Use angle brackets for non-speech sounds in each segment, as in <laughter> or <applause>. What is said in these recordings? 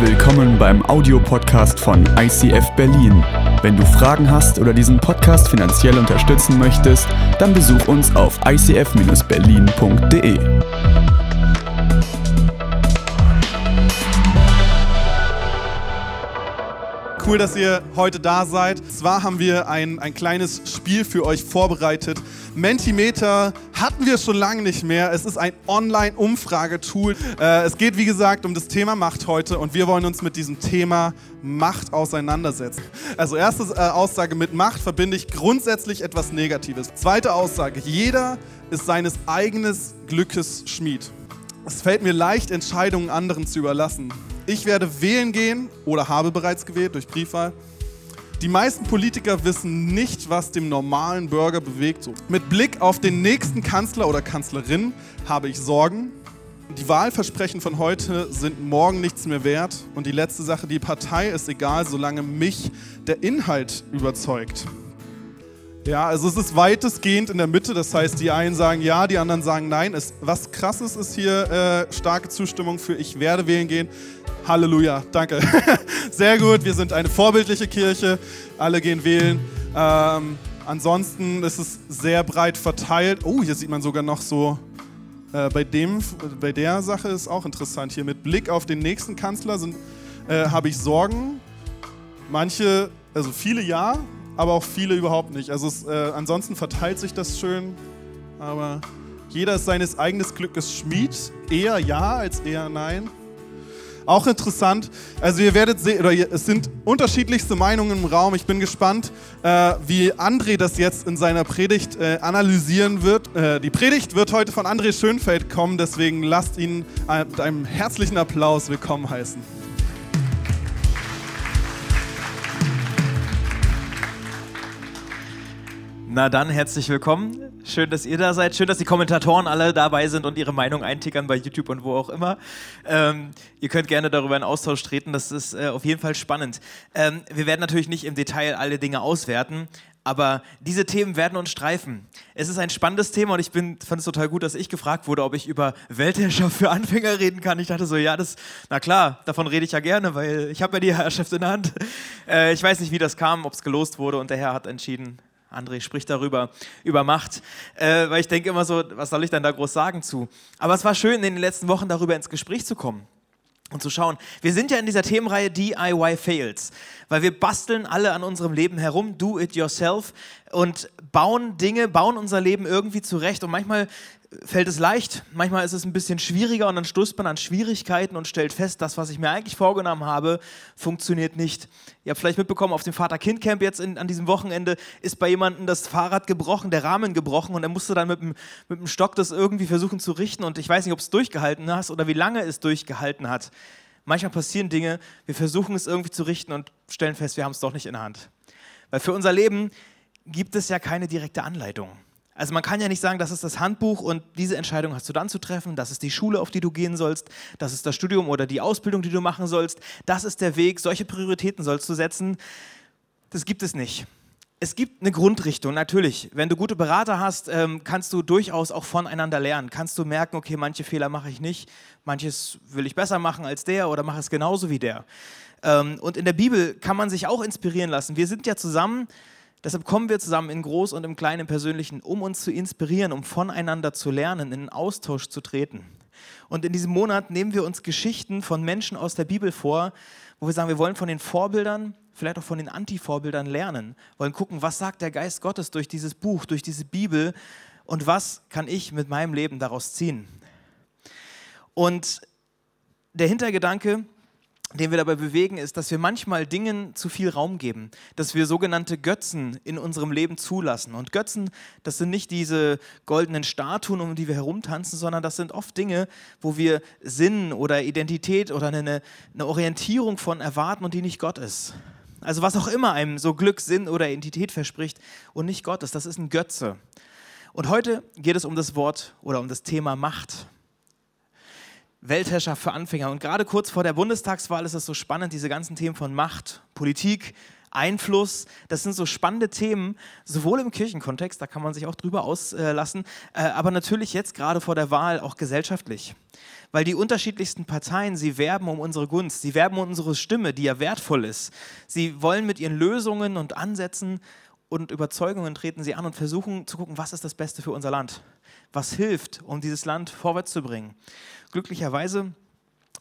Willkommen beim Audiopodcast von ICF Berlin. Wenn du Fragen hast oder diesen Podcast finanziell unterstützen möchtest, dann besuch uns auf icf-berlin.de. Cool, dass ihr heute da seid. Zwar haben wir ein, ein kleines Spiel für euch vorbereitet. Mentimeter hatten wir schon lange nicht mehr. Es ist ein Online-Umfragetool. Äh, es geht, wie gesagt, um das Thema Macht heute und wir wollen uns mit diesem Thema Macht auseinandersetzen. Also erste äh, Aussage, mit Macht verbinde ich grundsätzlich etwas Negatives. Zweite Aussage, jeder ist seines eigenen Glückes Schmied. Es fällt mir leicht, Entscheidungen anderen zu überlassen. Ich werde wählen gehen oder habe bereits gewählt durch Briefwahl. Die meisten Politiker wissen nicht, was dem normalen Bürger bewegt. So. Mit Blick auf den nächsten Kanzler oder Kanzlerin habe ich Sorgen. Die Wahlversprechen von heute sind morgen nichts mehr wert. Und die letzte Sache, die Partei ist egal, solange mich der Inhalt überzeugt. Ja, also es ist weitestgehend in der Mitte. Das heißt, die einen sagen ja, die anderen sagen nein. Es, was krasses ist hier äh, starke Zustimmung für ich werde wählen gehen. Halleluja, danke. <laughs> Sehr gut, wir sind eine vorbildliche Kirche. Alle gehen wählen. Ähm, ansonsten ist es sehr breit verteilt. Oh, hier sieht man sogar noch so äh, bei, dem, bei der Sache ist auch interessant. Hier mit Blick auf den nächsten Kanzler äh, habe ich Sorgen. Manche, also viele ja, aber auch viele überhaupt nicht. Also es, äh, ansonsten verteilt sich das schön, aber jeder ist seines eigenen Glückes Schmied. Eher ja als eher nein. Auch interessant, also ihr werdet sehen, oder es sind unterschiedlichste Meinungen im Raum. Ich bin gespannt, äh, wie André das jetzt in seiner Predigt äh, analysieren wird. Äh, die Predigt wird heute von André Schönfeld kommen, deswegen lasst ihn mit einem herzlichen Applaus willkommen heißen. Na dann, herzlich willkommen. Schön, dass ihr da seid. Schön, dass die Kommentatoren alle dabei sind und ihre Meinung eintickern bei YouTube und wo auch immer. Ähm, ihr könnt gerne darüber in Austausch treten. Das ist äh, auf jeden Fall spannend. Ähm, wir werden natürlich nicht im Detail alle Dinge auswerten, aber diese Themen werden uns streifen. Es ist ein spannendes Thema und ich fand es total gut, dass ich gefragt wurde, ob ich über Weltherrschaft für Anfänger reden kann. Ich dachte so, ja, das, na klar, davon rede ich ja gerne, weil ich habe ja die Herrschaft in der Hand. Äh, ich weiß nicht, wie das kam, ob es gelost wurde und der Herr hat entschieden, André spricht darüber, über Macht, äh, weil ich denke immer so, was soll ich denn da groß sagen zu? Aber es war schön, in den letzten Wochen darüber ins Gespräch zu kommen und zu schauen. Wir sind ja in dieser Themenreihe DIY Fails, weil wir basteln alle an unserem Leben herum, do it yourself und bauen Dinge, bauen unser Leben irgendwie zurecht und manchmal fällt es leicht, manchmal ist es ein bisschen schwieriger und dann stößt man an Schwierigkeiten und stellt fest, das, was ich mir eigentlich vorgenommen habe, funktioniert nicht. Ihr habt vielleicht mitbekommen, auf dem Vater-Kind-Camp jetzt in, an diesem Wochenende ist bei jemandem das Fahrrad gebrochen, der Rahmen gebrochen und er musste dann mit dem, mit dem Stock das irgendwie versuchen zu richten und ich weiß nicht, ob es durchgehalten hast oder wie lange es durchgehalten hat. Manchmal passieren Dinge, wir versuchen es irgendwie zu richten und stellen fest, wir haben es doch nicht in der Hand. Weil für unser Leben gibt es ja keine direkte Anleitung. Also man kann ja nicht sagen, das ist das Handbuch und diese Entscheidung hast du dann zu treffen, das ist die Schule, auf die du gehen sollst, das ist das Studium oder die Ausbildung, die du machen sollst, das ist der Weg, solche Prioritäten sollst du setzen. Das gibt es nicht. Es gibt eine Grundrichtung, natürlich. Wenn du gute Berater hast, ähm, kannst du durchaus auch voneinander lernen. Kannst du merken, okay, manche Fehler mache ich nicht, manches will ich besser machen als der oder mache es genauso wie der. Ähm, und in der Bibel kann man sich auch inspirieren lassen. Wir sind ja zusammen Deshalb kommen wir zusammen in Groß und im Kleinen, im Persönlichen, um uns zu inspirieren, um voneinander zu lernen, in den Austausch zu treten. Und in diesem Monat nehmen wir uns Geschichten von Menschen aus der Bibel vor, wo wir sagen, wir wollen von den Vorbildern, vielleicht auch von den Anti-Vorbildern lernen, wollen gucken, was sagt der Geist Gottes durch dieses Buch, durch diese Bibel und was kann ich mit meinem Leben daraus ziehen. Und der Hintergedanke, den wir dabei bewegen, ist, dass wir manchmal Dingen zu viel Raum geben, dass wir sogenannte Götzen in unserem Leben zulassen. Und Götzen, das sind nicht diese goldenen Statuen, um die wir herumtanzen, sondern das sind oft Dinge, wo wir Sinn oder Identität oder eine, eine Orientierung von erwarten und die nicht Gott ist. Also was auch immer einem so Glück, Sinn oder Identität verspricht und nicht Gott ist, das ist ein Götze. Und heute geht es um das Wort oder um das Thema Macht. Weltherrschaft für Anfänger. Und gerade kurz vor der Bundestagswahl ist es so spannend, diese ganzen Themen von Macht, Politik, Einfluss. Das sind so spannende Themen, sowohl im Kirchenkontext, da kann man sich auch drüber auslassen, äh, aber natürlich jetzt gerade vor der Wahl auch gesellschaftlich. Weil die unterschiedlichsten Parteien, sie werben um unsere Gunst, sie werben um unsere Stimme, die ja wertvoll ist. Sie wollen mit ihren Lösungen und Ansätzen und Überzeugungen treten sie an und versuchen zu gucken, was ist das Beste für unser Land? Was hilft, um dieses Land vorwärts zu bringen? Glücklicherweise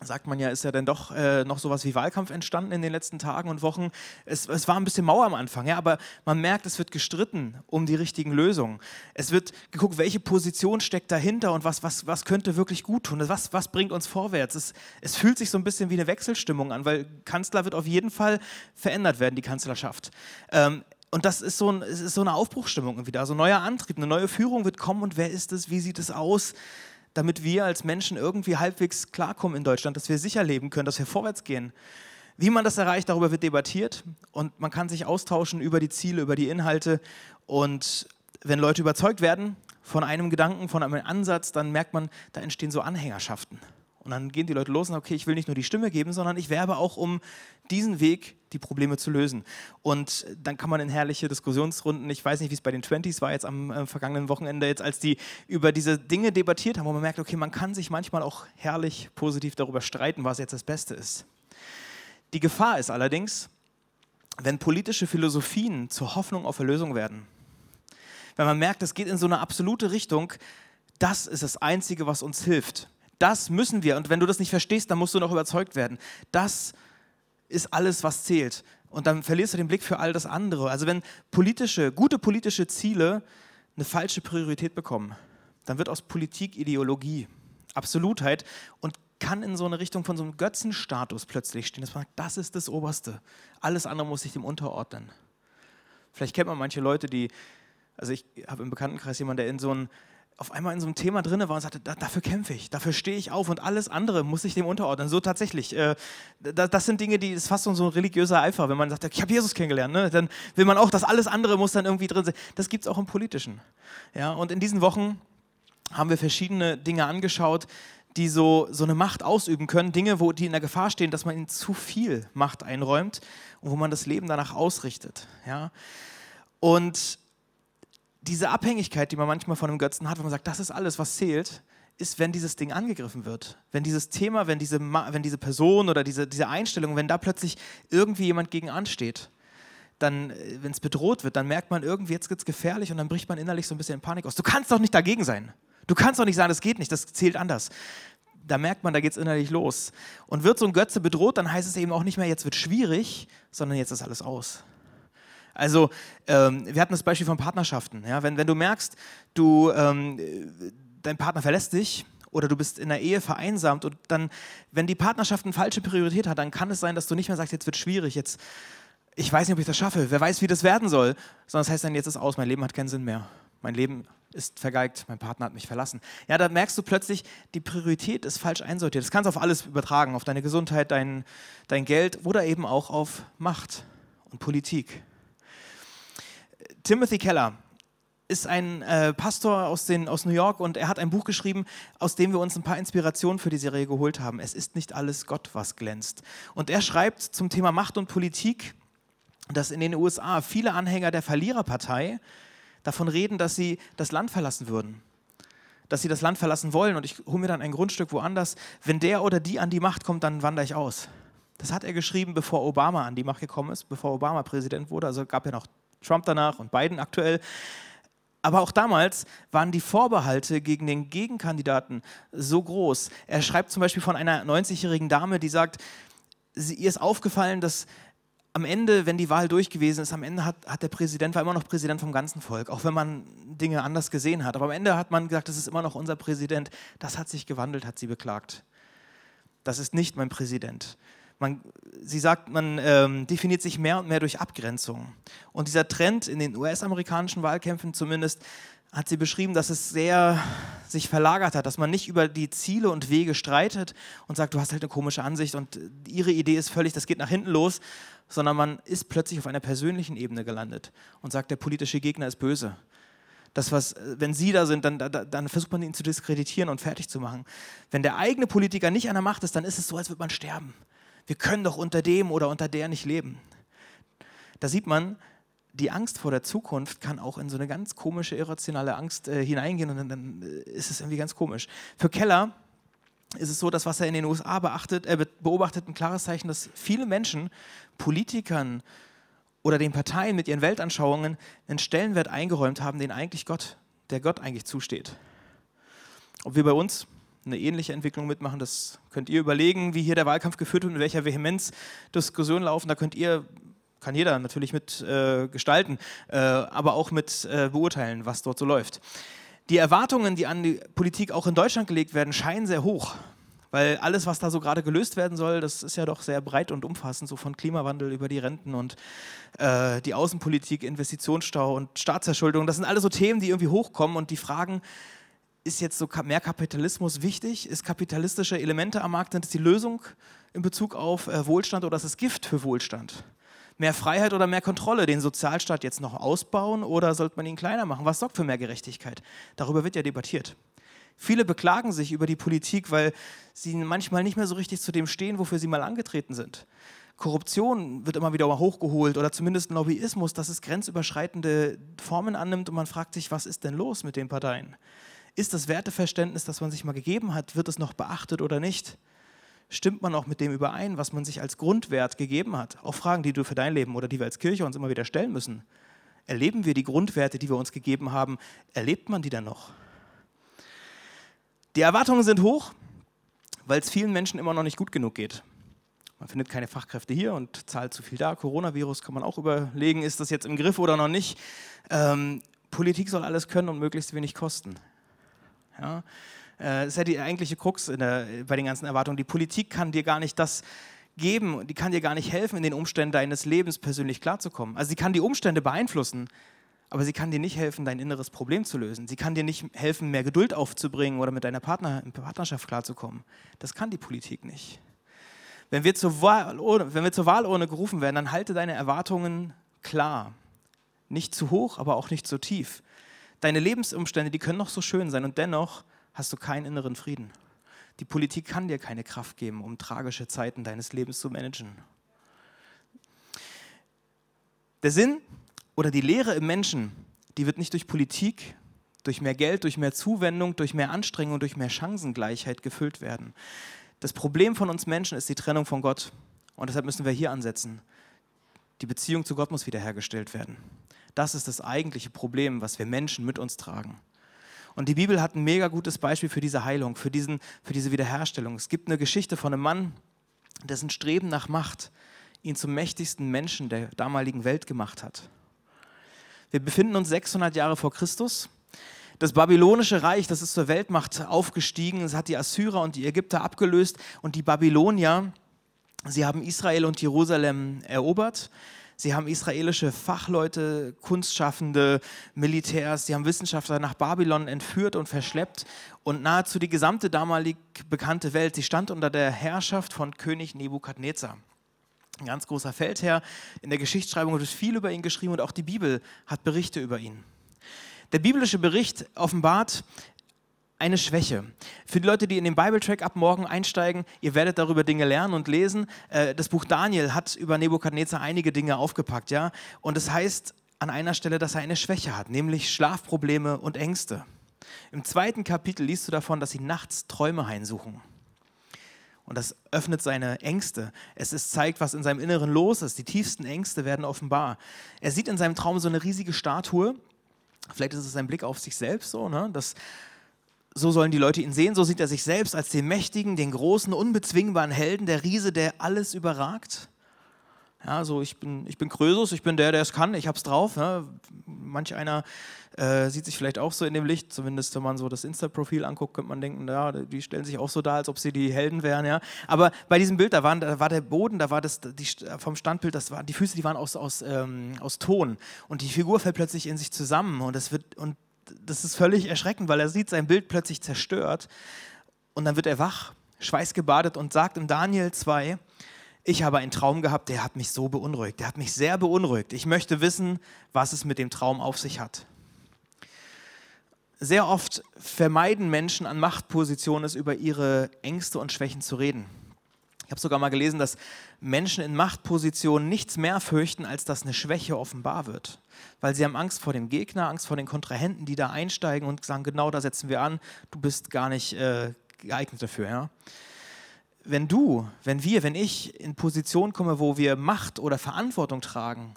sagt man ja, ist ja dann doch äh, noch sowas wie Wahlkampf entstanden in den letzten Tagen und Wochen. Es, es, war ein bisschen Mauer am Anfang, ja, aber man merkt, es wird gestritten um die richtigen Lösungen. Es wird geguckt, welche Position steckt dahinter und was, was, was könnte wirklich gut tun, was, was bringt uns vorwärts. Es, es fühlt sich so ein bisschen wie eine Wechselstimmung an, weil Kanzler wird auf jeden Fall verändert werden, die Kanzlerschaft. Ähm, und das ist so, ein, ist so eine Aufbruchstimmung wieder, also neuer Antrieb, eine neue Führung wird kommen und wer ist es, wie sieht es aus? damit wir als Menschen irgendwie halbwegs klarkommen in Deutschland, dass wir sicher leben können, dass wir vorwärts gehen. Wie man das erreicht, darüber wird debattiert und man kann sich austauschen über die Ziele, über die Inhalte. Und wenn Leute überzeugt werden von einem Gedanken, von einem Ansatz, dann merkt man, da entstehen so Anhängerschaften. Und dann gehen die Leute los und sagen, okay, ich will nicht nur die Stimme geben, sondern ich werbe auch um diesen Weg, die Probleme zu lösen. Und dann kann man in herrliche Diskussionsrunden, ich weiß nicht, wie es bei den 20s war jetzt am äh, vergangenen Wochenende, jetzt als die über diese Dinge debattiert haben, wo man merkt, okay, man kann sich manchmal auch herrlich positiv darüber streiten, was jetzt das Beste ist. Die Gefahr ist allerdings, wenn politische Philosophien zur Hoffnung auf Erlösung werden. Wenn man merkt, es geht in so eine absolute Richtung, das ist das Einzige, was uns hilft. Das müssen wir. Und wenn du das nicht verstehst, dann musst du noch überzeugt werden. Das ist alles, was zählt. Und dann verlierst du den Blick für all das andere. Also wenn politische, gute politische Ziele eine falsche Priorität bekommen, dann wird aus Politik Ideologie, Absolutheit und kann in so eine Richtung von so einem Götzenstatus plötzlich stehen, dass man sagt, das ist das Oberste. Alles andere muss sich dem unterordnen. Vielleicht kennt man manche Leute, die, also ich habe im Bekanntenkreis jemanden, der in so ein auf einmal in so einem Thema drin war und sagte, da, dafür kämpfe ich, dafür stehe ich auf und alles andere muss ich dem unterordnen. So tatsächlich. Äh, das, das, sind Dinge, die ist fast so ein religiöser Eifer. Wenn man sagt, ich habe Jesus kennengelernt, ne, dann will man auch, dass alles andere muss dann irgendwie drin sein. Das gibt es auch im Politischen. Ja, und in diesen Wochen haben wir verschiedene Dinge angeschaut, die so, so eine Macht ausüben können. Dinge, wo die in der Gefahr stehen, dass man ihnen zu viel Macht einräumt und wo man das Leben danach ausrichtet. Ja. Und diese Abhängigkeit, die man manchmal von einem Götzen hat, wo man sagt, das ist alles, was zählt, ist, wenn dieses Ding angegriffen wird. Wenn dieses Thema, wenn diese, wenn diese Person oder diese, diese Einstellung, wenn da plötzlich irgendwie jemand gegen ansteht, dann, äh, wenn es bedroht wird, dann merkt man irgendwie, jetzt wird es gefährlich und dann bricht man innerlich so ein bisschen in Panik aus. Du kannst doch nicht dagegen sein. Du kannst doch nicht sagen, das geht nicht, das zählt anders. Da merkt man, da geht es innerlich los. Und wird so ein Götze bedroht, dann heißt es eben auch nicht mehr, jetzt wird schwierig, sondern jetzt ist alles aus. Also ähm, wir hatten das Beispiel von Partnerschaften. Ja? Wenn, wenn du merkst, du, ähm, dein Partner verlässt dich oder du bist in der Ehe vereinsamt und dann, wenn die Partnerschaft eine falsche Priorität hat, dann kann es sein, dass du nicht mehr sagst, jetzt wird schwierig, jetzt, ich weiß nicht, ob ich das schaffe, wer weiß, wie das werden soll, sondern das heißt dann, jetzt ist aus, mein Leben hat keinen Sinn mehr. Mein Leben ist vergeigt, mein Partner hat mich verlassen. Ja, da merkst du plötzlich, die Priorität ist falsch einsortiert. Das kannst du auf alles übertragen, auf deine Gesundheit, dein, dein Geld oder eben auch auf Macht und Politik. Timothy Keller ist ein äh, Pastor aus, den, aus New York und er hat ein Buch geschrieben, aus dem wir uns ein paar Inspirationen für die Serie geholt haben. Es ist nicht alles Gott, was glänzt. Und er schreibt zum Thema Macht und Politik, dass in den USA viele Anhänger der Verliererpartei davon reden, dass sie das Land verlassen würden. Dass sie das Land verlassen wollen und ich hole mir dann ein Grundstück woanders. Wenn der oder die an die Macht kommt, dann wandere ich aus. Das hat er geschrieben, bevor Obama an die Macht gekommen ist, bevor Obama Präsident wurde. Also gab ja noch Trump danach und Biden aktuell. Aber auch damals waren die Vorbehalte gegen den Gegenkandidaten so groß. Er schreibt zum Beispiel von einer 90-jährigen Dame, die sagt, sie, ihr ist aufgefallen, dass am Ende, wenn die Wahl durch gewesen ist, am Ende hat, hat der Präsident, war immer noch Präsident vom ganzen Volk, auch wenn man Dinge anders gesehen hat. Aber am Ende hat man gesagt, das ist immer noch unser Präsident. Das hat sich gewandelt, hat sie beklagt. Das ist nicht mein Präsident. Man, sie sagt, man ähm, definiert sich mehr und mehr durch Abgrenzung. Und dieser Trend in den US-amerikanischen Wahlkämpfen zumindest hat sie beschrieben, dass es sehr sich verlagert hat, dass man nicht über die Ziele und Wege streitet und sagt, du hast halt eine komische Ansicht und ihre Idee ist völlig, das geht nach hinten los, sondern man ist plötzlich auf einer persönlichen Ebene gelandet und sagt, der politische Gegner ist böse. Das, was, wenn Sie da sind, dann, dann, versucht man ihn zu diskreditieren und fertig zu machen. Wenn der eigene Politiker nicht an der Macht ist, dann ist es so, als würde man sterben wir können doch unter dem oder unter der nicht leben. Da sieht man, die Angst vor der Zukunft kann auch in so eine ganz komische, irrationale Angst äh, hineingehen und dann, äh, ist es irgendwie ganz komisch. Für Keller ist es so, dass was er in den USA beachtet, er beobachtet ein klares Zeichen, dass viele Menschen, Politikern oder den Parteien mit ihren Weltanschauungen einen Stellenwert eingeräumt haben, den eigentlich Gott, der Gott eigentlich zusteht. Ob wir bei uns eine ähnliche Entwicklung mitmachen, das könnt ihr überlegen, wie hier der Wahlkampf geführt wird, in welcher Vehemenz Diskussionen laufen. Da könnt ihr kann jeder natürlich mit äh, gestalten, äh, aber auch mit äh, beurteilen, was dort so läuft. Die Erwartungen, die an die Politik auch in Deutschland gelegt werden, scheinen sehr hoch. Weil alles, was da so gerade gelöst werden soll, das ist ja doch sehr breit und umfassend, so von Klimawandel über die Renten und äh, die Außenpolitik, Investitionsstau und Staatsverschuldung. Das sind alles so Themen, die irgendwie hochkommen und die Fragen, ist jetzt so mehr Kapitalismus wichtig? Ist kapitalistische Elemente am Markt, sind es die Lösung in Bezug auf äh, Wohlstand oder ist es Gift für Wohlstand? Mehr Freiheit oder mehr Kontrolle? Den Sozialstaat jetzt noch ausbauen oder sollte man ihn kleiner machen? Was sorgt für mehr Gerechtigkeit? Darüber wird ja debattiert. Viele beklagen sich über die Politik, weil sie manchmal nicht mehr so richtig zu dem stehen, wofür sie mal angetreten sind. Korruption wird immer wieder hochgeholt oder zumindest Lobbyismus, dass es grenzüberschreitende Formen annimmt und man fragt sich, was ist denn los mit den Parteien? Ist das Werteverständnis, das man sich mal gegeben hat, wird es noch beachtet oder nicht? stimmt man auch mit dem überein, was man sich als Grundwert gegeben hat? Auch Fragen, die du für dein Leben oder die wir als Kirche uns immer wieder stellen müssen. Erleben wir die Grundwerte, die wir uns gegeben haben? Erlebt man die dann noch? Die Erwartungen sind hoch, weil es vielen Menschen immer noch nicht gut genug geht. Man findet keine Fachkräfte hier und zahlt zu viel da. Coronavirus kann man auch überlegen, ist das jetzt im Griff oder noch nicht. Ähm, Politik soll alles können und möglichst wenig kosten. Ja? Das ist ja die eigentliche Krux der, bei den ganzen Erwartungen. Die Politik kann dir gar nicht das geben, die kann dir gar nicht helfen, in den Umständen deines Lebens persönlich klarzukommen. Also sie kann die Umstände beeinflussen, aber sie kann dir nicht helfen, dein inneres Problem zu lösen. Sie kann dir nicht helfen, mehr Geduld aufzubringen oder mit deiner Partner, Partnerschaft klarzukommen. Das kann die Politik nicht. Wenn wir, zur Wahl, wenn wir zur Wahlurne gerufen werden, dann halte deine Erwartungen klar. Nicht zu hoch, aber auch nicht zu tief. Deine Lebensumstände, die können noch so schön sein und dennoch hast du keinen inneren Frieden. Die Politik kann dir keine Kraft geben, um tragische Zeiten deines Lebens zu managen. Der Sinn oder die Lehre im Menschen, die wird nicht durch Politik, durch mehr Geld, durch mehr Zuwendung, durch mehr Anstrengung, durch mehr Chancengleichheit gefüllt werden. Das Problem von uns Menschen ist die Trennung von Gott. Und deshalb müssen wir hier ansetzen. Die Beziehung zu Gott muss wiederhergestellt werden. Das ist das eigentliche Problem, was wir Menschen mit uns tragen. Und die Bibel hat ein mega gutes Beispiel für diese Heilung, für, diesen, für diese Wiederherstellung. Es gibt eine Geschichte von einem Mann, dessen Streben nach Macht ihn zum mächtigsten Menschen der damaligen Welt gemacht hat. Wir befinden uns 600 Jahre vor Christus. Das babylonische Reich, das ist zur Weltmacht aufgestiegen. Es hat die Assyrer und die Ägypter abgelöst und die Babylonier, sie haben Israel und Jerusalem erobert. Sie haben israelische Fachleute, Kunstschaffende, Militärs, sie haben Wissenschaftler nach Babylon entführt und verschleppt und nahezu die gesamte damalig bekannte Welt, sie stand unter der Herrschaft von König Nebukadnezar. Ein ganz großer Feldherr. In der Geschichtsschreibung wird viel über ihn geschrieben und auch die Bibel hat Berichte über ihn. Der biblische Bericht offenbart eine Schwäche. Für die Leute, die in den Bible-Track ab morgen einsteigen, ihr werdet darüber Dinge lernen und lesen. Äh, das Buch Daniel hat über Nebukadnezar einige Dinge aufgepackt, ja. Und es das heißt an einer Stelle, dass er eine Schwäche hat, nämlich Schlafprobleme und Ängste. Im zweiten Kapitel liest du davon, dass sie nachts Träume heimsuchen. Und das öffnet seine Ängste. Es ist, zeigt, was in seinem Inneren los ist. Die tiefsten Ängste werden offenbar. Er sieht in seinem Traum so eine riesige Statue. Vielleicht ist es ein Blick auf sich selbst so, ne? dass so sollen die Leute ihn sehen, so sieht er sich selbst als den mächtigen, den großen, unbezwingbaren Helden, der Riese, der alles überragt. Ja, so ich bin, ich bin Krösus, ich bin der, der es kann, ich hab's drauf. Ja. Manch einer äh, sieht sich vielleicht auch so in dem Licht, zumindest wenn man so das Insta-Profil anguckt, könnte man denken, ja, die stellen sich auch so dar, als ob sie die Helden wären. Ja. Aber bei diesem Bild, da, waren, da war der Boden, da war das die, vom Standbild, das war, die Füße, die waren aus, aus, ähm, aus Ton und die Figur fällt plötzlich in sich zusammen und, das wird, und das ist völlig erschreckend, weil er sieht sein Bild plötzlich zerstört und dann wird er wach, schweißgebadet und sagt im Daniel 2, ich habe einen Traum gehabt, der hat mich so beunruhigt, der hat mich sehr beunruhigt. Ich möchte wissen, was es mit dem Traum auf sich hat. Sehr oft vermeiden Menschen an Machtpositionen es über ihre Ängste und Schwächen zu reden. Ich habe sogar mal gelesen, dass Menschen in Machtpositionen nichts mehr fürchten, als dass eine Schwäche offenbar wird. Weil sie haben Angst vor dem Gegner, Angst vor den Kontrahenten, die da einsteigen und sagen, genau da setzen wir an, du bist gar nicht äh, geeignet dafür. Ja? Wenn du, wenn wir, wenn ich in Position komme, wo wir Macht oder Verantwortung tragen,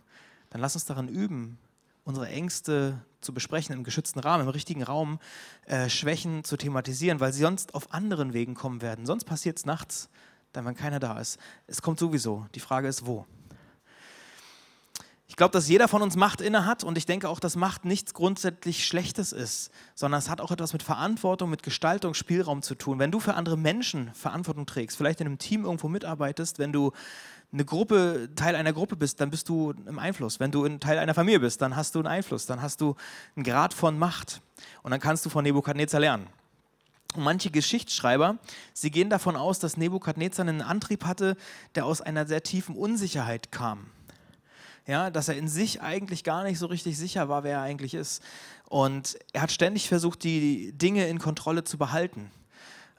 dann lass uns daran üben, unsere Ängste zu besprechen im geschützten Rahmen, im richtigen Raum, äh, Schwächen zu thematisieren, weil sie sonst auf anderen Wegen kommen werden. Sonst passiert es nachts, dann wenn keiner da ist. Es kommt sowieso. Die Frage ist, wo? Ich glaube, dass jeder von uns Macht inne hat und ich denke auch, dass Macht nichts grundsätzlich Schlechtes ist, sondern es hat auch etwas mit Verantwortung, mit Gestaltung, Spielraum zu tun. Wenn du für andere Menschen Verantwortung trägst, vielleicht in einem Team irgendwo mitarbeitest, wenn du eine Gruppe, Teil einer Gruppe bist, dann bist du im Einfluss. Wenn du ein Teil einer Familie bist, dann hast du einen Einfluss, dann hast du einen Grad von Macht und dann kannst du von Nebukadnezar lernen. Und manche Geschichtsschreiber, sie gehen davon aus, dass Nebukadnezar einen Antrieb hatte, der aus einer sehr tiefen Unsicherheit kam. Ja, dass er in sich eigentlich gar nicht so richtig sicher war, wer er eigentlich ist. Und er hat ständig versucht, die Dinge in Kontrolle zu behalten.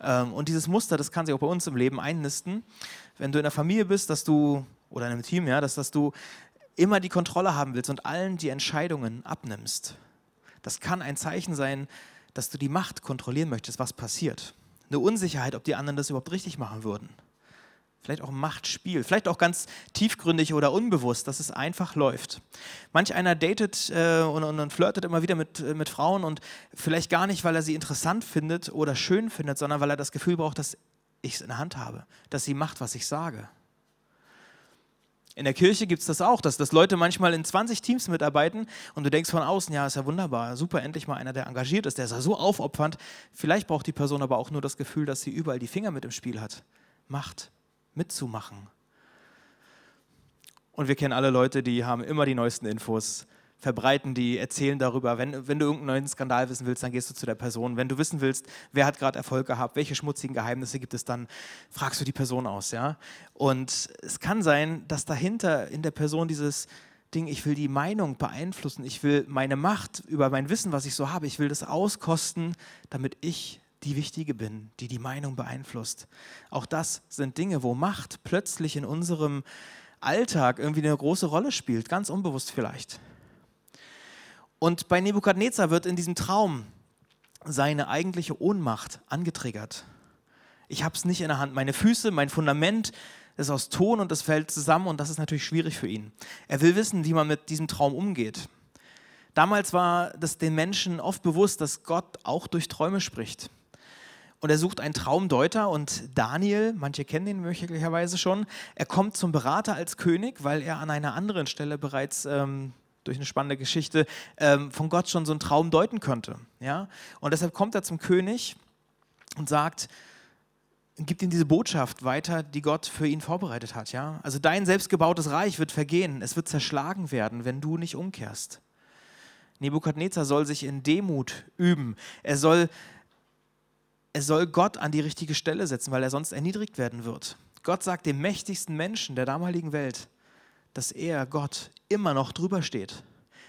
Ähm, und dieses Muster, das kann sich auch bei uns im Leben einnisten wenn du in der Familie bist, dass du, oder in einem Team, ja, dass, dass du immer die Kontrolle haben willst und allen die Entscheidungen abnimmst. Das kann ein Zeichen sein, dass du die Macht kontrollieren möchtest, was passiert. Eine Unsicherheit, ob die anderen das überhaupt richtig machen würden. Vielleicht auch ein Machtspiel, vielleicht auch ganz tiefgründig oder unbewusst, dass es einfach läuft. Manch einer datet äh, und, und, flirtet immer wieder mit, äh, mit Frauen und vielleicht gar nicht, weil er sie interessant findet oder schön findet, sondern weil er das Gefühl braucht, dass ich es in der Hand habe, dass sie macht, was ich sage. In der Kirche gibt es das auch, dass, dass Leute manchmal in 20 Teams mitarbeiten und du denkst von außen, ja, ist ja wunderbar, super, endlich mal einer, der engagiert ist, der ist ja so aufopfernd. Vielleicht braucht die Person aber auch nur das Gefühl, dass sie überall die Finger mit im Spiel hat. Macht, mitzumachen. Und wir kennen alle Leute, die haben immer die neuesten Infos, verbreiten die, erzählen darüber. Wenn, wenn du irgendeinen neuen Skandal wissen willst, dann gehst du zu der Person. Wenn du wissen willst, wer hat gerade Erfolg gehabt, welche schmutzigen Geheimnisse gibt es, dann fragst du die Person aus. Ja? Und es kann sein, dass dahinter in der Person dieses Ding, ich will die Meinung beeinflussen, ich will meine Macht über mein Wissen, was ich so habe, ich will das auskosten, damit ich die Wichtige bin, die die Meinung beeinflusst. Auch das sind Dinge, wo Macht plötzlich in unserem Alltag irgendwie eine große Rolle spielt, ganz unbewusst vielleicht. Und bei Nebukadnezar wird in diesem Traum seine eigentliche Ohnmacht angetriggert. Ich habe es nicht in der Hand. Meine Füße, mein Fundament ist aus Ton und es fällt zusammen und das ist natürlich schwierig für ihn. Er will wissen, wie man mit diesem Traum umgeht. Damals war das den Menschen oft bewusst, dass Gott auch durch Träume spricht. Und er sucht einen Traumdeuter und Daniel, manche kennen ihn möglicherweise schon, er kommt zum Berater als König, weil er an einer anderen Stelle bereits ähm, durch eine spannende Geschichte ähm, von Gott schon so einen Traum deuten könnte. Ja? Und deshalb kommt er zum König und sagt, gibt ihm diese Botschaft weiter, die Gott für ihn vorbereitet hat. Ja? Also dein selbstgebautes Reich wird vergehen, es wird zerschlagen werden, wenn du nicht umkehrst. Nebukadnezar soll sich in Demut üben. Er soll, er soll Gott an die richtige Stelle setzen, weil er sonst erniedrigt werden wird. Gott sagt dem mächtigsten Menschen der damaligen Welt, dass er, Gott, immer noch drüber steht.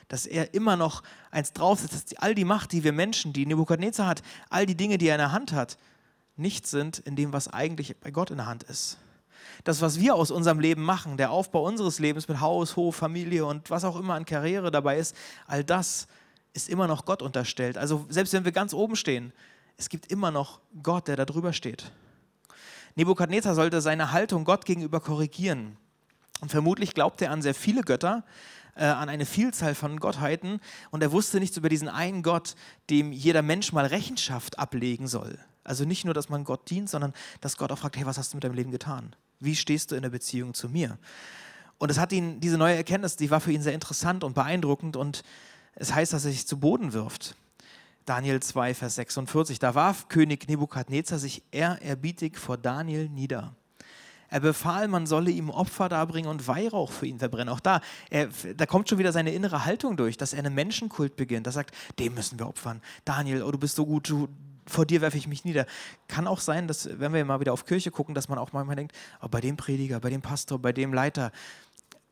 Dass er immer noch eins draufsetzt, dass all die Macht, die wir Menschen, die Nebukadnezar hat, all die Dinge, die er in der Hand hat, nicht sind in dem, was eigentlich bei Gott in der Hand ist. Das, was wir aus unserem Leben machen, der Aufbau unseres Lebens mit Haus, Hof, Familie und was auch immer an Karriere dabei ist, all das ist immer noch Gott unterstellt. Also selbst wenn wir ganz oben stehen, es gibt immer noch Gott, der da drüber steht. Nebukadnezar sollte seine Haltung Gott gegenüber korrigieren. Und vermutlich glaubte er an sehr viele Götter, äh, an eine Vielzahl von Gottheiten und er wusste nichts über diesen einen Gott, dem jeder Mensch mal Rechenschaft ablegen soll. Also nicht nur, dass man Gott dient, sondern dass Gott auch fragt, hey, was hast du mit deinem Leben getan? Wie stehst du in der Beziehung zu mir? Und es hat ihn, diese neue Erkenntnis, die war für ihn sehr interessant und beeindruckend und es heißt, dass er sich zu Boden wirft. Daniel 2, Vers 46. Da warf König Nebukadnezar sich ehrerbietig vor Daniel nieder. Er befahl, man solle ihm Opfer darbringen und Weihrauch für ihn verbrennen. Auch da, er, da kommt schon wieder seine innere Haltung durch, dass er einen Menschenkult beginnt. Er sagt, dem müssen wir opfern. Daniel, oh, du bist so gut, du, vor dir werfe ich mich nieder. Kann auch sein, dass, wenn wir mal wieder auf Kirche gucken, dass man auch manchmal denkt, oh, bei dem Prediger, bei dem Pastor, bei dem Leiter,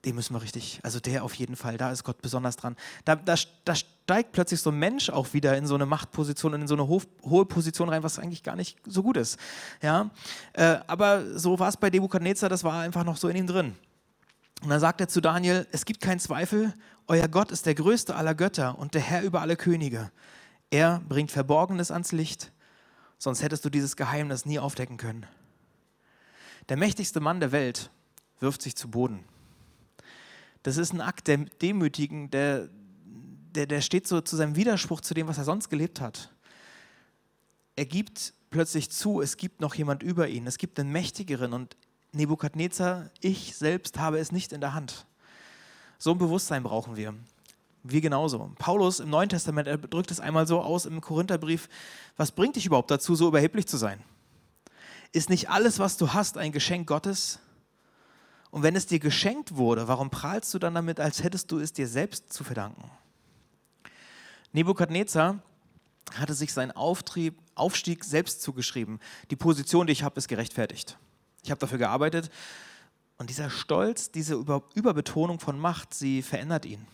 den müssen wir richtig, also der auf jeden Fall, da ist Gott besonders dran. Da, da, da steigt plötzlich so ein Mensch auch wieder in so eine Machtposition und in so eine ho hohe Position rein, was eigentlich gar nicht so gut ist. Ja? Äh, aber so war es bei Nebukadnezar, das war einfach noch so in ihm drin. Und dann sagt er zu Daniel, es gibt keinen Zweifel, euer Gott ist der größte aller Götter und der Herr über alle Könige. Er bringt Verborgenes ans Licht, sonst hättest du dieses Geheimnis nie aufdecken können. Der mächtigste Mann der Welt wirft sich zu Boden. Das ist ein Akt der Demütigen, der, der, der steht so zu seinem Widerspruch zu dem, was er sonst gelebt hat. Er gibt plötzlich zu, es gibt noch jemand über ihn, es gibt einen Mächtigeren und Nebukadnezar, ich selbst habe es nicht in der Hand. So ein Bewusstsein brauchen wir. Wir genauso. Paulus im Neuen Testament, er drückt es einmal so aus im Korintherbrief, was bringt dich überhaupt dazu, so überheblich zu sein? Ist nicht alles, was du hast, ein Geschenk Gottes? Und wenn es dir geschenkt wurde, warum prahlst du dann damit, als hättest du es dir selbst zu verdanken? Nebukadnezar hatte sich seinen Auftrieb, Aufstieg selbst zugeschrieben. Die Position, die ich habe, ist gerechtfertigt. Ich habe dafür gearbeitet. Und dieser Stolz, diese Über Überbetonung von Macht, sie verändert ihn.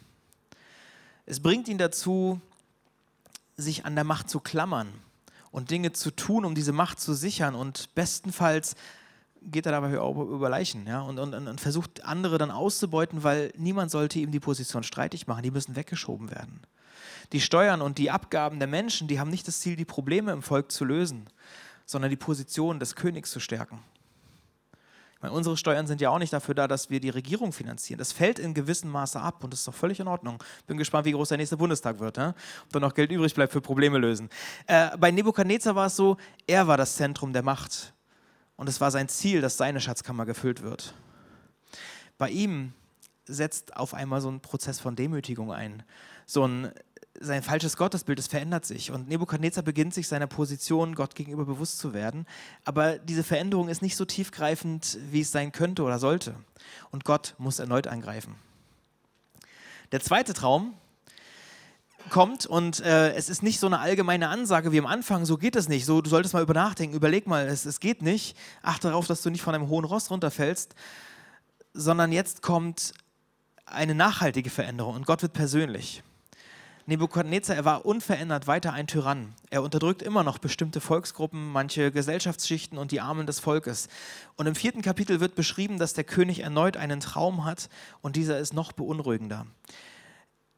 Es bringt ihn dazu, sich an der Macht zu klammern und Dinge zu tun, um diese Macht zu sichern und bestenfalls geht er dabei über Leichen ja, und, und, und versucht andere dann auszubeuten, weil niemand sollte ihm die Position streitig machen, die müssen weggeschoben werden. Die Steuern und die Abgaben der Menschen, die haben nicht das Ziel, die Probleme im Volk zu lösen, sondern die Position des Königs zu stärken. Meine, unsere Steuern sind ja auch nicht dafür da, dass wir die Regierung finanzieren. Das fällt in gewissem Maße ab und das ist doch völlig in Ordnung. Bin gespannt, wie groß der nächste Bundestag wird, ja? ob da noch Geld übrig bleibt für Probleme lösen. Äh, bei Nebukadnezar war es so, er war das Zentrum der Macht. Und es war sein Ziel, dass seine Schatzkammer gefüllt wird. Bei ihm setzt auf einmal so ein Prozess von Demütigung ein. So ein, sein falsches Gottesbild, es verändert sich. Und Nebukadnezar beginnt sich seiner Position Gott gegenüber bewusst zu werden. Aber diese Veränderung ist nicht so tiefgreifend, wie es sein könnte oder sollte. Und Gott muss erneut eingreifen. Der zweite Traum kommt und äh, es ist nicht so eine allgemeine Ansage wie am Anfang, so geht es nicht, so du solltest mal über nachdenken, überleg mal, es, es geht nicht, achte darauf, dass du nicht von einem hohen Ross runterfällst, sondern jetzt kommt eine nachhaltige Veränderung und Gott wird persönlich. Nebukadnezar, er war unverändert weiter ein Tyrann. Er unterdrückt immer noch bestimmte Volksgruppen, manche Gesellschaftsschichten und die Armen des Volkes. Und im vierten Kapitel wird beschrieben, dass der König erneut einen Traum hat und dieser ist noch beunruhigender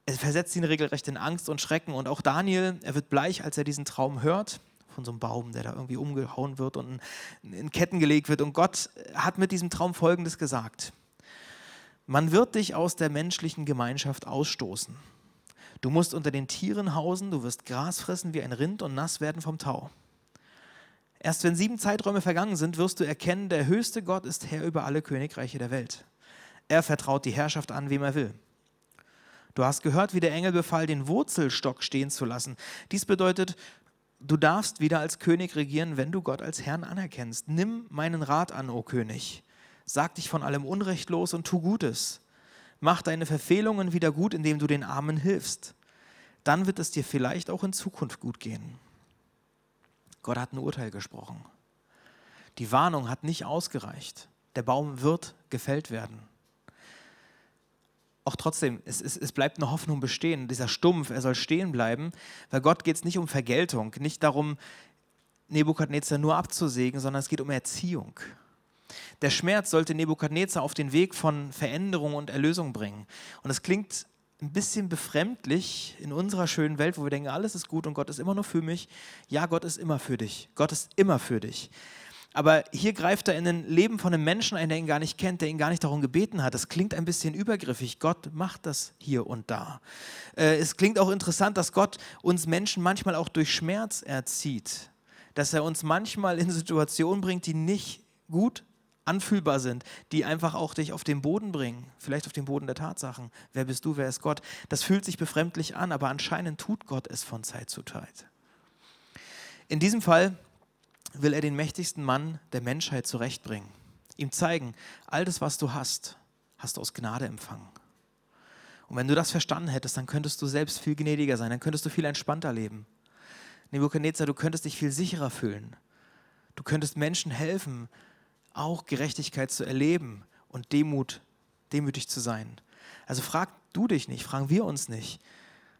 es versetzt ihn regelrecht in Angst und Schrecken. Und auch Daniel, er wird bleich, als er diesen Traum hört von so einem Baum, der da irgendwie umgehauen wird und in Ketten gelegt wird. Und Gott hat mit diesem Traum Folgendes gesagt. Man wird dich aus der menschlichen Gemeinschaft ausstoßen. Du musst unter den Tieren hausen, du wirst Gras fressen wie ein Rind und nass werden vom Tau. Erst wenn sieben Zeiträume vergangen sind, wirst du erkennen, der höchste Gott ist Herr über alle Königreiche der Welt. Er vertraut die Herrschaft an, wem er will. Du hast gehört, wie der Engel befahl, den Wurzelstock stehen zu lassen. Dies bedeutet, du darfst wieder als König regieren, wenn du Gott als Herrn anerkennst. Nimm meinen Rat an, o König. Sag dich von allem Unrecht los und tu Gutes. Mach deine Verfehlungen wieder gut, indem du den Armen hilfst. Dann wird es dir vielleicht auch in Zukunft gut gehen. Gott hat ein Urteil gesprochen. Die Warnung hat nicht ausgereicht. Der Baum wird gefällt werden auch trotzdem, es, es, es, bleibt eine Hoffnung bestehen. Dieser Stumpf, er soll stehen bleiben, weil Gott geht es nicht um Vergeltung, nicht darum, Nebukadnezar nur abzusägen, sondern es geht um Erziehung. Der Schmerz sollte Nebukadnezar auf den Weg von Veränderung und Erlösung bringen. Und es klingt ein bisschen befremdlich in unserer schönen Welt, wo wir denken, alles ist gut und Gott ist immer nur für mich. Ja, Gott ist immer für dich. Gott ist immer für dich. Aber hier greift er in ein Leben von einem Menschen ein, der ihn gar nicht kennt, der ihn gar nicht darum gebeten hat. Das klingt ein bisschen übergriffig. Gott macht das hier und da. Äh, es klingt auch interessant, dass Gott uns Menschen manchmal auch durch Schmerz erzieht. Dass er uns manchmal in Situationen bringt, die nicht gut anfühlbar sind, die einfach auch dich auf den Boden bringen, vielleicht auf den Boden der Tatsachen. Wer bist du, wer ist Gott? Das fühlt sich befremdlich an, aber anscheinend tut Gott es von Zeit zu Zeit. In diesem Fall will er den mächtigsten Mann der Menschheit zurechtbringen. Ihm zeigen, all das, was du hast, hast du aus Gnade empfangen. Und wenn du das verstanden hättest, dann könntest du selbst viel gnädiger sein, dann könntest du viel entspannter leben. Nebukadnezar, du könntest dich viel sicherer fühlen. Du könntest Menschen helfen, auch Gerechtigkeit zu erleben und Demut demütig zu sein. Also frag du dich nicht, fragen wir uns nicht.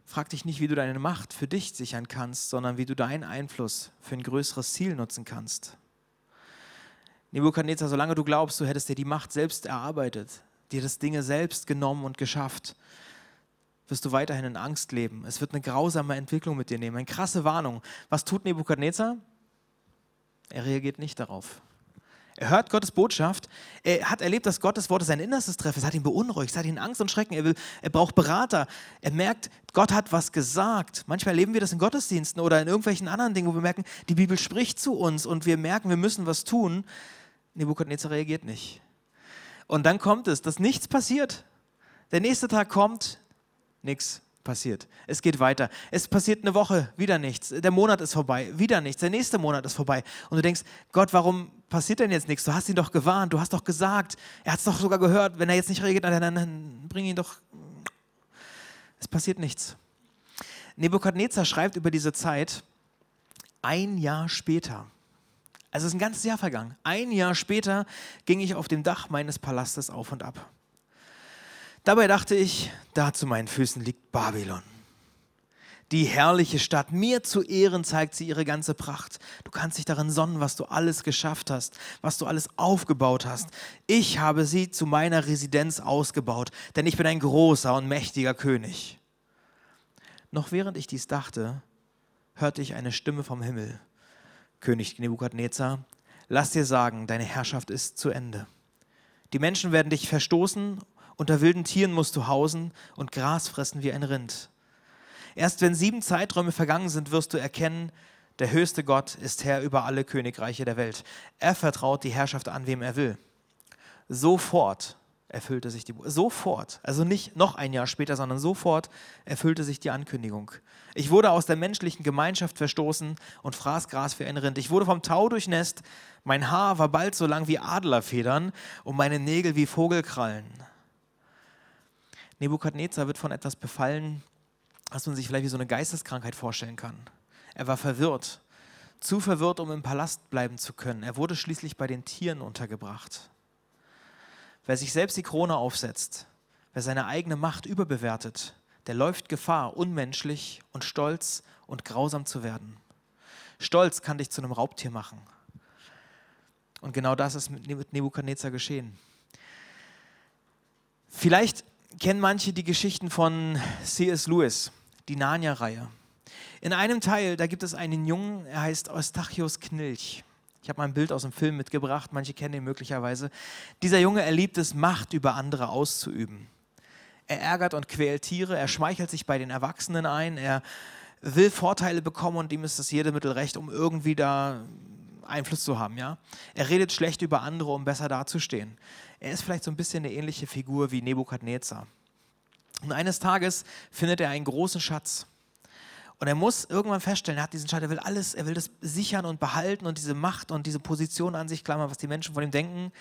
Frag dich nicht, wie du deine Macht für dich sichern kannst, sondern wie du deinen Einfluss für ein größeres Ziel nutzen kannst. Nebukadnezar, solange du glaubst, du hättest dir die Macht selbst erarbeitet, dir das Dinge selbst genommen und geschafft, wirst du weiterhin in Angst leben. Es wird eine grausame Entwicklung mit dir nehmen, eine krasse Warnung. Was tut Nebukadnezar? Er reagiert nicht darauf. Er hört Gottes Botschaft. Er hat erlebt, dass Gottes Worte sein Innerstes treffen. Es hat ihn beunruhigt, es hat ihn Angst und Schrecken. Er, will, er braucht Berater. Er merkt, Gott hat was gesagt. Manchmal erleben wir das in Gottesdiensten oder in irgendwelchen anderen Dingen, wo wir merken, die Bibel spricht zu uns und wir merken, wir müssen was tun. Nebukadnezar reagiert nicht. Und dann kommt es, dass nichts passiert. Der nächste Tag kommt, nichts passiert. Es geht weiter. Es passiert eine Woche, wieder nichts. Der Monat ist vorbei, wieder nichts. Der nächste Monat ist vorbei. Und du denkst, Gott, warum passiert denn jetzt nichts? Du hast ihn doch gewarnt, du hast doch gesagt, er hat es doch sogar gehört. Wenn er jetzt nicht reagiert, dann, dann, bring ihn doch. Es passiert nichts. Nebukadnezar schreibt über diese Zeit ein Jahr später. Also es ist ein ganzes Jahr vergangen. Ein Jahr später ging ich auf dem Dach meines Palastes auf und ab. Dabei dachte ich, da zu meinen Füßen liegt Babylon. Die herrliche Stadt, mir zu Ehren zeigt sie ihre ganze Pracht. Du kannst dich darin sonnen, was du alles geschafft hast, was du alles aufgebaut hast. Ich habe sie zu meiner Residenz ausgebaut, denn ich bin ein großer und mächtiger König. Noch während ich dies dachte, hörte ich eine Stimme vom Himmel. König Nebukadnezar, lass dir sagen, deine Herrschaft ist zu Ende. Die Menschen werden dich verstoßen, unter wilden Tieren musst du hausen und Gras fressen wie ein Rind. Erst wenn sieben Zeiträume vergangen sind, wirst du erkennen, der höchste Gott ist Herr über alle Königreiche der Welt. Er vertraut die Herrschaft an, wem er will. Sofort erfüllte sich die, sofort, also nicht noch ein Jahr später, sondern sofort erfüllte sich die Ankündigung. Ich wurde aus der menschlichen Gemeinschaft verstoßen und fraß Gras wie ein Rind. Ich wurde vom Tau durchnässt, mein Haar war bald so lang wie Adlerfedern und meine Nägel wie Vogelkrallen. Nebukadnezar wird von etwas befallen, was man sich vielleicht wie so eine Geisteskrankheit vorstellen kann. Er war verwirrt, zu verwirrt, um im Palast bleiben zu können. Er wurde schließlich bei den Tieren untergebracht. Wer sich selbst die Krone aufsetzt, wer seine eigene Macht überbewertet, der läuft Gefahr, unmenschlich und stolz und grausam zu werden. Stolz kann dich zu einem Raubtier machen. Und genau das ist mit Nebukadnezar geschehen. Vielleicht kennen manche die Geschichten von C.S. Lewis, die Narnia-Reihe. In einem Teil, da gibt es einen Jungen, er heißt Eustachius Knilch. Ich habe mal ein Bild aus dem Film mitgebracht, manche kennen ihn möglicherweise. Dieser Junge erliebt es, Macht über andere auszuüben. Er ärgert und quält Tiere, er schmeichelt sich bei den Erwachsenen ein, er will Vorteile bekommen und ihm ist das jede Mittel recht, um irgendwie da Einfluss zu haben. Ja? Er redet schlecht über andere, um besser dazustehen. Er ist vielleicht so ein bisschen eine ähnliche Figur wie Nebukadnezar. Und eines Tages findet er einen großen Schatz. Und er muss irgendwann feststellen, er hat diesen Schatz, er will alles, er will das sichern und behalten und diese Macht und diese Position an sich klammern, was die Menschen von ihm denken.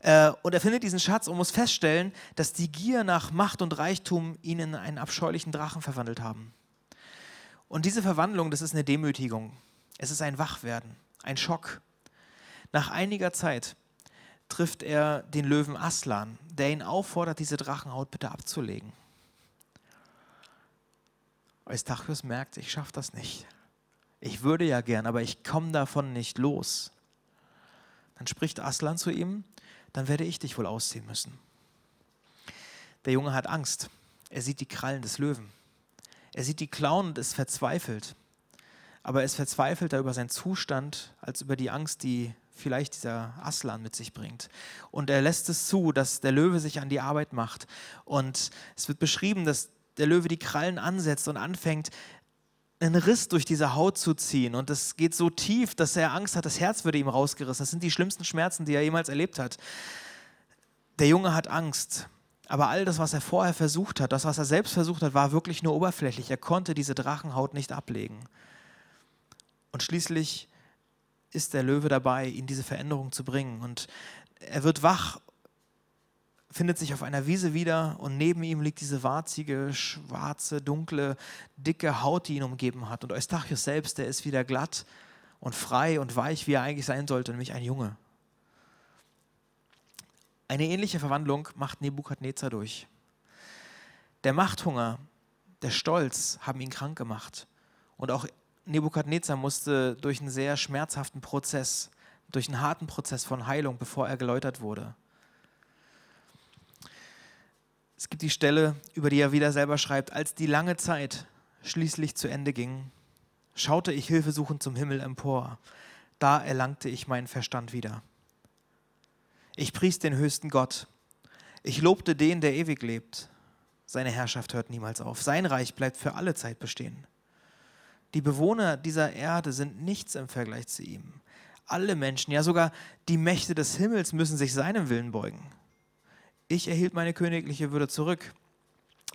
Äh, und er findet diesen Schatz und muss feststellen, dass die Gier nach Macht und Reichtum ihn in einen abscheulichen Drachen verwandelt haben. Und diese Verwandlung, das ist eine Demütigung. Es ist ein Wachwerden, ein Schock. Nach einiger Zeit trifft er den Löwen Aslan, der ihn auffordert, diese Drachenhaut bitte abzulegen. Eustachius merkt, ich schaffe das nicht. Ich würde ja gern, aber ich komme davon nicht los. Dann spricht Aslan zu ihm, dann werde ich dich wohl ausziehen müssen. Der Junge hat Angst. Er sieht die Krallen des Löwen. Er sieht die Klauen und ist verzweifelt. Aber er ist verzweifelter über seinen Zustand als über die Angst, die vielleicht dieser Aslan mit sich bringt. Und er lässt es zu, dass der Löwe sich an die Arbeit macht. Und es wird beschrieben, dass der Löwe die Krallen ansetzt und anfängt, einen Riss durch diese Haut zu ziehen. Und das geht so tief, dass er Angst hat, das Herz würde ihm rausgerissen. Das sind die schlimmsten Schmerzen, die er jemals erlebt hat. Der Junge hat Angst. Aber all das, was er vorher versucht hat, das, was er selbst versucht hat, war wirklich nur oberflächlich. Er konnte diese Drachenhaut nicht ablegen. Und schließlich ist der Löwe dabei, ihn diese Veränderung zu bringen. Und er wird wach findet sich auf einer Wiese wieder und neben ihm liegt diese warzige, schwarze, dunkle, dicke Haut, die ihn umgeben hat. Und Eustachius selbst, der ist wieder glatt und frei und weich, wie er eigentlich sein sollte, nämlich ein Junge. Eine ähnliche Verwandlung macht Nebukadnezar durch. Der Machthunger, der Stolz haben ihn krank gemacht. Und auch Nebukadnezar musste durch einen sehr schmerzhaften Prozess, durch einen harten Prozess von Heilung, bevor er geläutert wurde. Es gibt die Stelle, über die er wieder selber schreibt, als die lange Zeit schließlich zu Ende ging, schaute ich hilfesuchend zum Himmel empor. Da erlangte ich meinen Verstand wieder. Ich pries den höchsten Gott. Ich lobte den, der ewig lebt. Seine Herrschaft hört niemals auf. Sein Reich bleibt für alle Zeit bestehen. Die Bewohner dieser Erde sind nichts im Vergleich zu ihm. Alle Menschen, ja sogar die Mächte des Himmels müssen sich seinem Willen beugen. Ich erhielt meine königliche Würde zurück,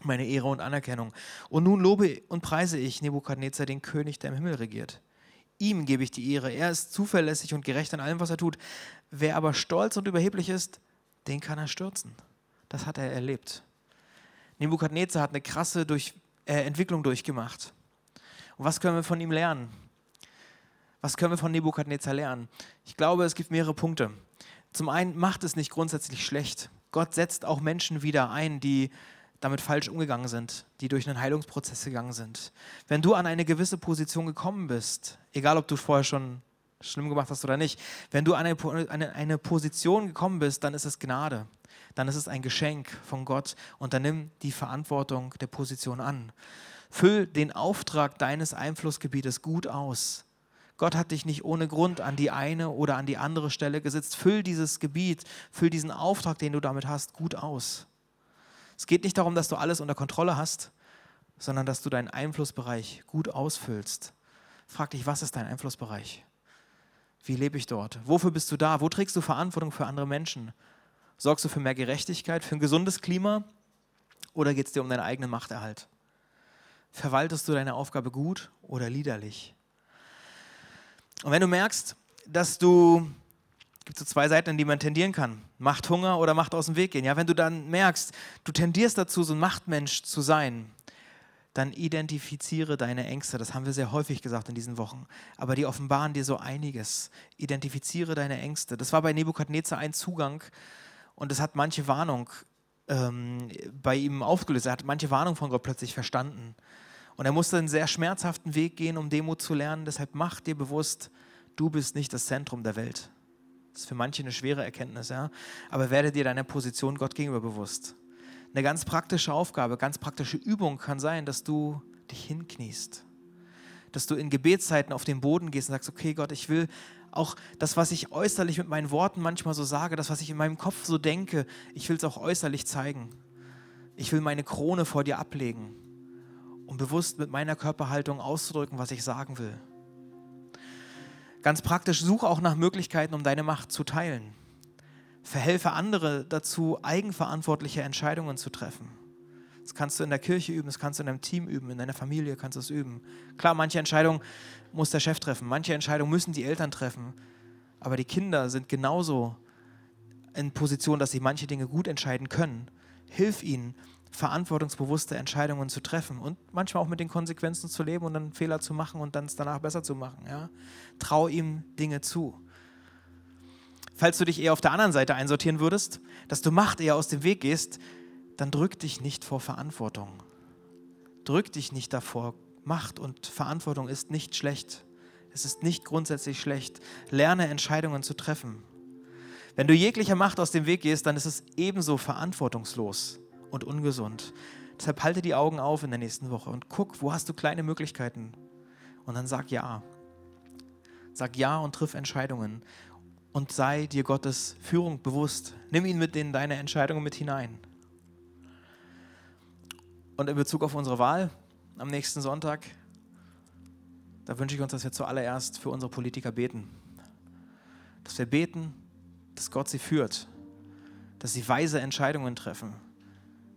meine Ehre und Anerkennung. Und nun lobe und preise ich Nebukadnezar, den König, der im Himmel regiert. Ihm gebe ich die Ehre. Er ist zuverlässig und gerecht in allem, was er tut. Wer aber stolz und überheblich ist, den kann er stürzen. Das hat er erlebt. Nebukadnezar hat eine krasse durch, äh, Entwicklung durchgemacht. Und was können wir von ihm lernen? Was können wir von Nebukadnezar lernen? Ich glaube, es gibt mehrere Punkte. Zum einen macht es nicht grundsätzlich schlecht. Gott setzt auch Menschen wieder ein, die damit falsch umgegangen sind, die durch einen Heilungsprozess gegangen sind. Wenn du an eine gewisse Position gekommen bist, egal ob du vorher schon schlimm gemacht hast oder nicht, wenn du an eine, eine, eine Position gekommen bist, dann ist es Gnade, dann ist es ein Geschenk von Gott und dann nimm die Verantwortung der Position an. Füll den Auftrag deines Einflussgebietes gut aus. Gott hat dich nicht ohne Grund an die eine oder an die andere Stelle gesetzt. Füll dieses Gebiet, füll diesen Auftrag, den du damit hast, gut aus. Es geht nicht darum, dass du alles unter Kontrolle hast, sondern dass du deinen Einflussbereich gut ausfüllst. Frag dich, was ist dein Einflussbereich? Wie lebe ich dort? Wofür bist du da? Wo trägst du Verantwortung für andere Menschen? Sorgst du für mehr Gerechtigkeit, für ein gesundes Klima oder geht es dir um deinen eigenen Machterhalt? Verwaltest du deine Aufgabe gut oder liederlich? Und wenn du merkst, dass du gibt so zwei Seiten, in die man tendieren kann. Macht Hunger oder Macht aus dem Weg gehen. Ja, wenn du dann merkst, du tendierst dazu, so ein Machtmensch zu sein, dann identifiziere deine Ängste. Das haben wir sehr häufig gesagt in diesen Wochen. Aber die offenbaren dir so einiges. Identifiziere deine Ängste. Das war bei Nebukadnezar ein Zugang und es hat manche Warnung ähm, bei ihm aufgelöst. Er hat manche Warnung von Gott plötzlich verstanden. Und er musste einen sehr schmerzhaften Weg gehen, um Demut zu lernen. Deshalb mach dir bewusst, du bist nicht das Zentrum der Welt. Das ist für manche eine schwere Erkenntnis, ja. Aber werde dir deiner Position Gott gegenüber bewusst. Eine ganz praktische Aufgabe, ganz praktische Übung kann sein, dass du dich hinkniest. Dass du in Gebetszeiten auf den Boden gehst und sagst, okay Gott, ich will auch das, was ich äußerlich mit meinen Worten manchmal so sage, das, was ich in meinem Kopf so denke, ich will es auch äußerlich zeigen. Ich will meine Krone vor dir ablegen, um bewusst mit meiner Körperhaltung auszudrücken, was ich sagen will. Ganz praktisch, suche auch nach Möglichkeiten, um deine Macht zu teilen. Verhelfe andere dazu, eigenverantwortliche Entscheidungen zu treffen. Das kannst du in der Kirche üben, das kannst du in deinem Team üben, in deiner Familie kannst du es üben. Klar, manche Entscheidungen muss der Chef treffen, manche Entscheidungen müssen die Eltern treffen, aber die Kinder sind genauso in Position, dass sie manche Dinge gut entscheiden können. Hilf ihnen, verantwortungsbewusste Entscheidungen zu treffen und manchmal auch mit den Konsequenzen zu leben und dann Fehler zu machen und dann es danach besser zu machen. Ja? Trau ihm Dinge zu. Falls du dich eher auf der anderen Seite einsortieren würdest, dass du Macht eher aus dem Weg gehst, dann drück dich nicht vor Verantwortung. Drück dich nicht davor. Macht und Verantwortung ist nicht schlecht. Es ist nicht grundsätzlich schlecht. Lerne Entscheidungen zu treffen. Wenn du jeglicher Macht aus dem Weg gehst, dann ist es ebenso verantwortungslos und ungesund. Deshalb halte die Augen auf in der nächsten Woche und guck, wo hast du kleine Möglichkeiten. Und dann sag ja. Sag ja und triff Entscheidungen. Und sei dir Gottes Führung bewusst. Nimm ihn mit in deine Entscheidungen mit hinein. Und in Bezug auf unsere Wahl am nächsten Sonntag, da wünsche ich uns, dass wir zuallererst für unsere Politiker beten. Dass wir beten, dass Gott sie führt, dass sie weise Entscheidungen treffen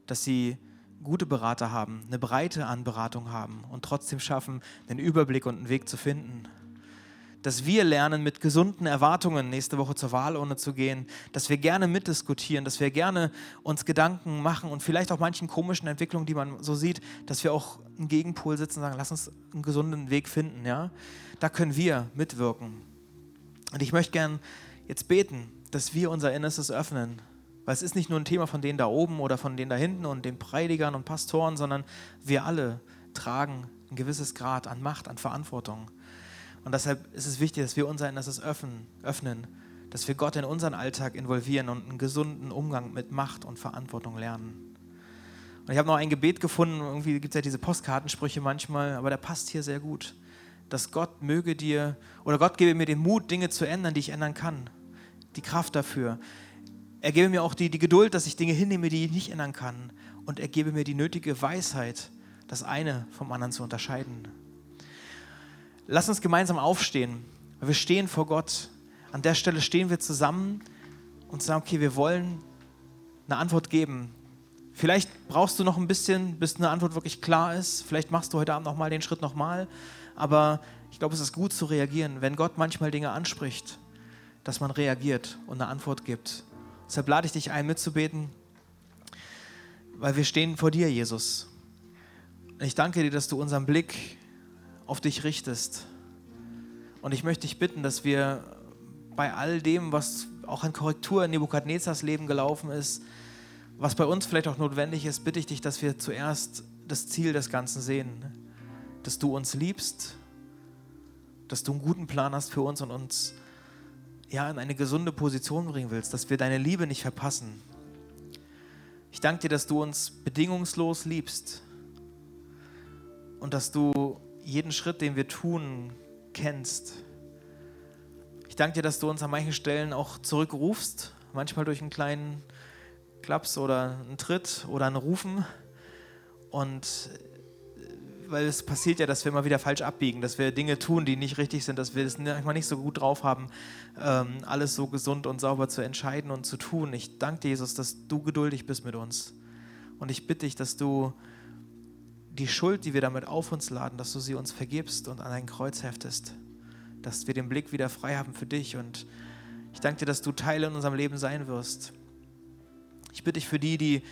dass sie gute Berater haben, eine Breite an Beratung haben und trotzdem schaffen, einen Überblick und einen Weg zu finden. Dass wir lernen, mit gesunden Erwartungen nächste Woche zur Wahlurne zu gehen, dass wir gerne mitdiskutieren, dass wir gerne uns Gedanken machen und vielleicht auch manchen komischen Entwicklungen, die man so sieht, dass wir auch einen Gegenpol sitzen und sagen, lass uns einen gesunden Weg finden. Ja? Da können wir mitwirken. Und ich möchte gern jetzt beten, dass wir unser Innerstes öffnen Weil es ist nicht nur ein Thema von denen da oben oder von denen da hinten und den Predigern und Pastoren, sondern wir alle tragen ein gewisses Grad an Macht, an Verantwortung. Und deshalb ist es wichtig, dass wir unser Innerstes öffnen, öffnen, dass wir Gott in unseren Alltag involvieren und einen gesunden Umgang mit Macht und Verantwortung lernen. Und ich habe noch ein Gebet gefunden, irgendwie gibt es ja diese Postkartensprüche manchmal, aber der passt hier sehr gut. Dass Gott möge dir, oder Gott gebe mir den Mut, Dinge zu ändern, die ich ändern kann. Die Kraft dafür. Er gebe mir auch die, die Geduld, dass ich Dinge hinnehme, die ich nicht ändern kann. Und er gebe mir die nötige Weisheit, das eine vom anderen zu unterscheiden. Lass uns gemeinsam aufstehen. Wir stehen vor Gott. An der Stelle stehen wir zusammen und sagen, okay, wir wollen eine Antwort geben. Vielleicht brauchst du noch ein bisschen, bis eine Antwort wirklich klar ist. Vielleicht machst du heute Abend nochmal den Schritt nochmal. Aber ich glaube, es ist gut zu reagieren, wenn Gott manchmal Dinge anspricht, dass man reagiert und eine Antwort gibt. Deshalb lade ich dich ein, mitzubeten, weil wir stehen vor dir, Jesus. Ich danke dir, dass du unseren Blick auf dich richtest. Und ich möchte dich bitten, dass wir bei all dem, was auch an Korrektur in Nebukadnezars Leben gelaufen ist, was bei uns vielleicht auch notwendig ist, bitte ich dich, dass wir zuerst das Ziel des Ganzen sehen. Dass du uns liebst, dass du einen guten Plan hast für uns und uns ja, in eine gesunde Position bringen willst, dass wir deine Liebe nicht verpassen. Ich danke dir, dass du uns bedingungslos liebst und dass du jeden Schritt, den wir tun, kennst. Ich danke dir, dass du uns an manchen Stellen auch zurückrufst, manchmal durch einen kleinen Klaps oder einen Tritt oder ein Rufen. Und weil es passiert ja, dass wir immer wieder falsch abbiegen, dass wir Dinge tun, die nicht richtig sind, dass wir es manchmal nicht so gut drauf haben, ähm, alles so gesund und sauber zu entscheiden und zu tun. Ich danke dir, Jesus, dass du geduldig bist mit uns. Und ich bitte dich, dass du die Schuld, die wir damit auf uns laden, dass du sie uns vergibst und an dein Kreuz heftest, dass wir den Blick wieder frei haben für dich. Und ich danke dir, dass du Teil in unserem Leben sein wirst. Ich bitte dich für die, die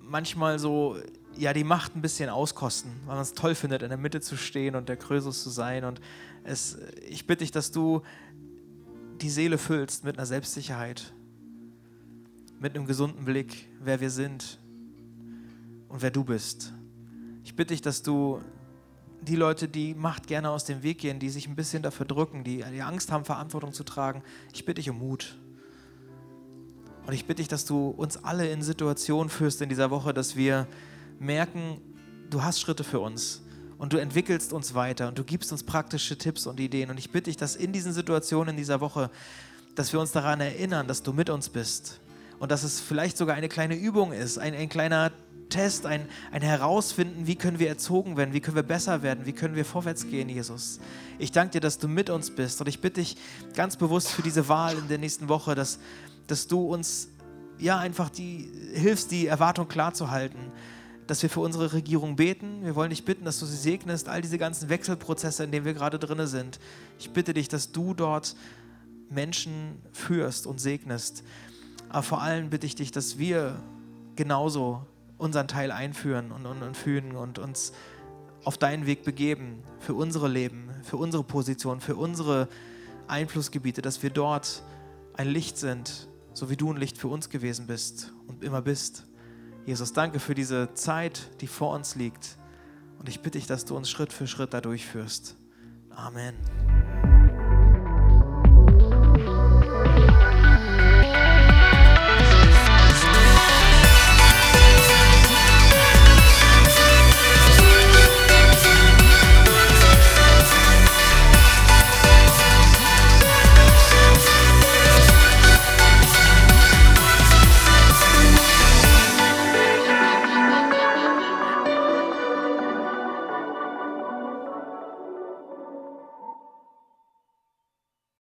manchmal so, ja, die Macht ein bisschen auskosten, weil man es toll findet, in der Mitte zu stehen und der Krösus zu sein. Und es, ich bitte dich, dass du die Seele füllst mit einer Selbstsicherheit, mit einem gesunden Blick, wer wir sind und wer du bist. Ich bitte dich, dass du die Leute, die Macht gerne aus dem Weg gehen, die sich ein bisschen dafür drücken, die, die Angst haben, Verantwortung zu tragen, ich bitte dich um Mut. Und ich bitte dich, dass du uns alle in Situationen führst in dieser Woche, dass wir merken, du hast Schritte für uns und du entwickelst uns weiter und du gibst uns praktische Tipps und Ideen. Und ich bitte dich, dass in diesen Situationen in dieser Woche, dass wir uns daran erinnern, dass du mit uns bist und dass es vielleicht sogar eine kleine Übung ist, ein, ein kleiner Test, ein, ein Herausfinden, wie können wir erzogen werden, wie können wir besser werden, wie können wir vorwärts gehen, Jesus. Ich danke dir, dass du mit uns bist und ich bitte dich ganz bewusst für diese Wahl in der nächsten Woche, dass, dass du uns ja einfach die hilfst, die Erwartung klar zu halten, dass wir für unsere Regierung beten. Wir wollen dich bitten, dass du sie segnest, all diese ganzen Wechselprozesse, in denen wir gerade drin sind. Ich bitte dich, dass du dort Menschen führst und segnest. Aber vor allem bitte ich dich, dass wir genauso unseren Teil einführen und, und, und fühlen und uns auf deinen Weg begeben für unsere Leben, für unsere Position, für unsere Einflussgebiete, dass wir dort ein Licht sind, so wie du ein Licht für uns gewesen bist und immer bist. Jesus, danke für diese Zeit, die vor uns liegt. Und ich bitte dich, dass du uns Schritt für Schritt da durchführst. Amen.